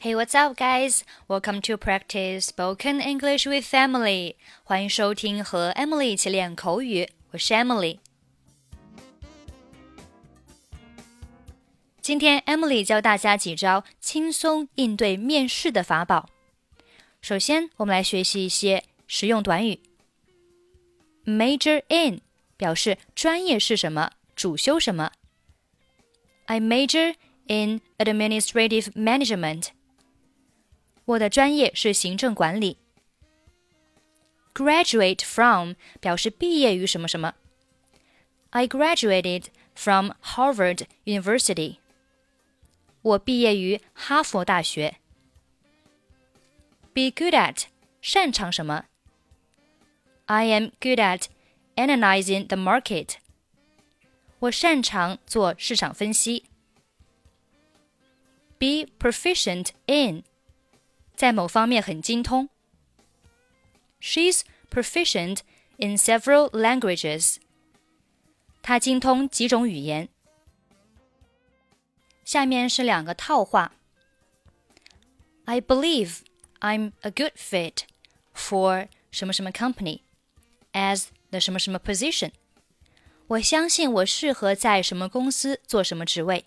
Hey, what's up, guys? Welcome to practice spoken English with Emily. 欢迎收听和 Emily 一起练口语。我是 Emily。今天 Emily 教大家几招轻松应对面试的法宝。首先，我们来学习一些实用短语。Major in 表示专业是什么，主修什么。I major in administrative management. 我的专业是行政管理。Graduate from 表示毕业于什么什么。I graduated from Harvard University. 我毕业于哈佛大学。Be good at 擅长什么？I am good at analyzing the market. 我擅长做市场分析。Be proficient in 在某方面很精通。She's proficient in several languages. 她精通几种语言。下面是两个套话。I believe I'm a good fit for 什么什么 company as the 什么什么 position。我相信我适合在什么公司做什么职位。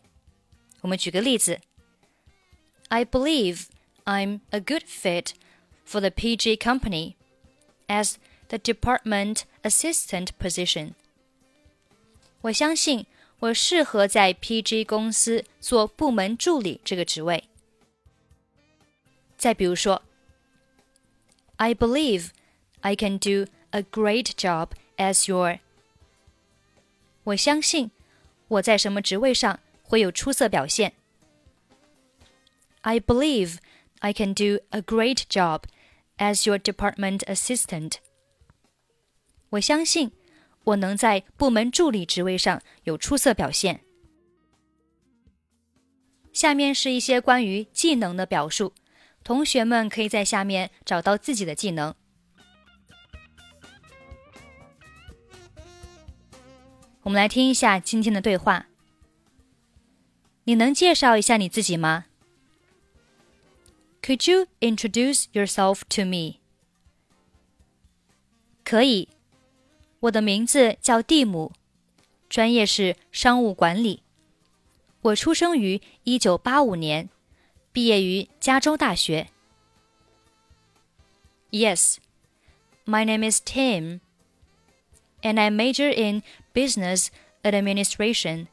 我们举个例子。I believe I'm a good fit for the PG company as the department assistant position. 我相信我适合在 PG 公司做部门助理这个职位。再比如说，I believe I can do a great job as your。我相信我在什么职位上会有出色表现。I believe I can do a great job as your department assistant. 我相信我能在部门助理职位上有出色表现。下面是一些关于技能的表述，同学们可以在下面找到自己的技能。我们来听一下今天的对话。你能介绍一下你自己吗 ？Could you introduce yourself to me? 可以，我的名字叫蒂姆，专业是商务管理。我出生于一九八五年，毕业于加州大学。Yes, my name is Tim, and I major in business administration.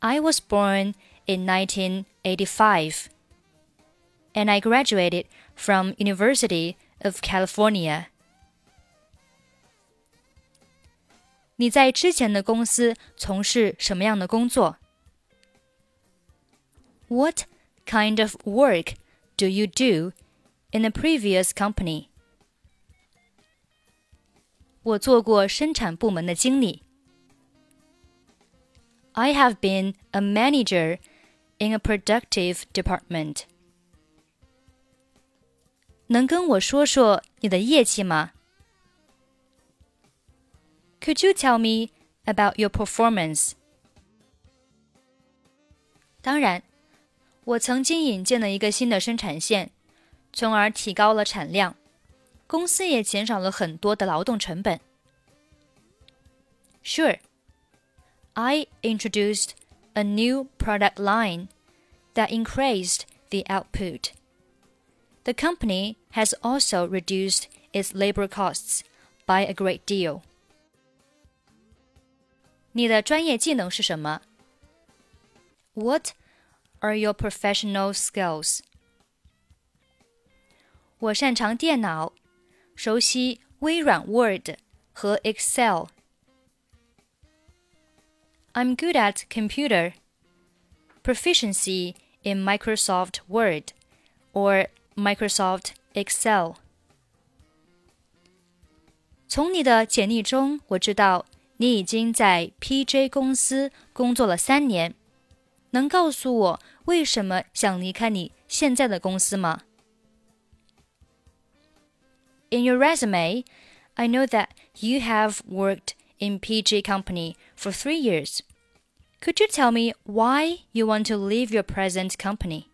I was born in 1985 and I graduated from University of California. 你在之前的公司从事什么样的工作？What kind of work do you do in the previous company? 我做过生产部门的经理。I have been a manager in a productive department. 能跟我说说你的业绩吗？Could you tell me about your performance？当然，我曾经引进了一个新的生产线，从而提高了产量，公司也减少了很多的劳动成本。Sure, I introduced a new product line that increased the output the company has also reduced its labor costs by a great deal. 你的专业技能是什么？What are your professional skills? 我擅长电脑，熟悉微软 Word 和 Excel。I'm good at computer. Proficiency in Microsoft Word or Microsoft Excel。从你的简历中，我知道你已经在 PJ 公司工作了三年。能告诉我为什么想离开你现在的公司吗？In your resume, I know that you have worked in PJ Company for three years. Could you tell me why you want to leave your present company?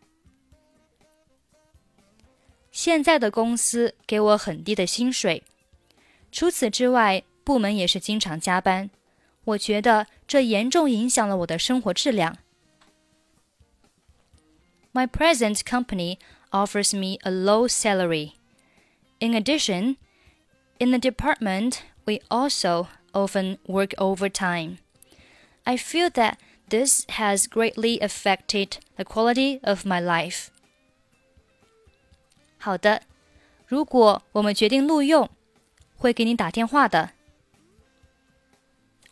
现在的公司给我很低的薪水，除此之外，部门也是经常加班。我觉得这严重影响了我的生活质量。My present company offers me a low salary. In addition, in the department, we also often work overtime. I feel that this has greatly affected the quality of my life. 好的，如果我们决定录用，会给你打电话的。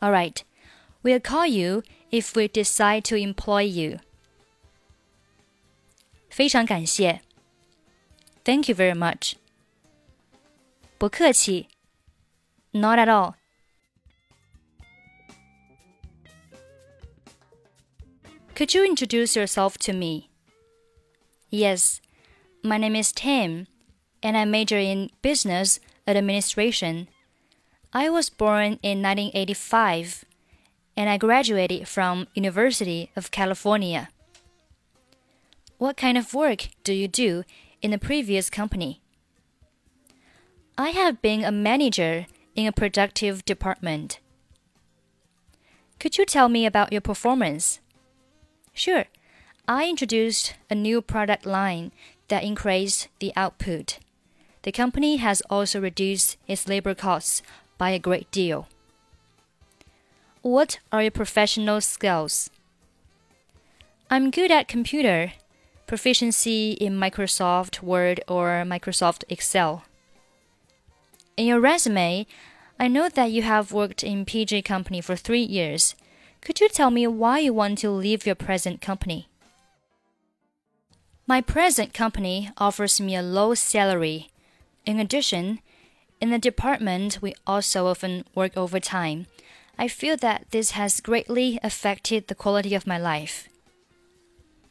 All right, we'll call you if we decide to employ you. 非常感谢。Thank you very much. 不客气。Not at all. Could you introduce yourself to me? Yes, my name is Tim, and I major in business administration. I was born in 1985, and I graduated from University of California. What kind of work do you do in the previous company? I have been a manager in a productive department. Could you tell me about your performance? Sure. I introduced a new product line that increased the output. The company has also reduced its labor costs by a great deal. What are your professional skills? I'm good at computer, proficiency in Microsoft Word or Microsoft Excel. In your resume, I know that you have worked in PJ Company for three years. Could you tell me why you want to leave your present company? My present company offers me a low salary. In addition, in the department, we also often work overtime. I feel that this has greatly affected the quality of my life.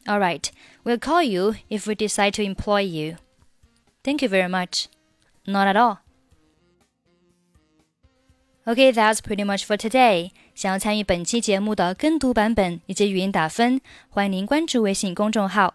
All right, we'll call you if we decide to employ you. Thank you very much. Not at all. Okay, that's pretty much for today. 想要参与本期节目的跟读版本以及语音打分，欢迎您关注微信公众号“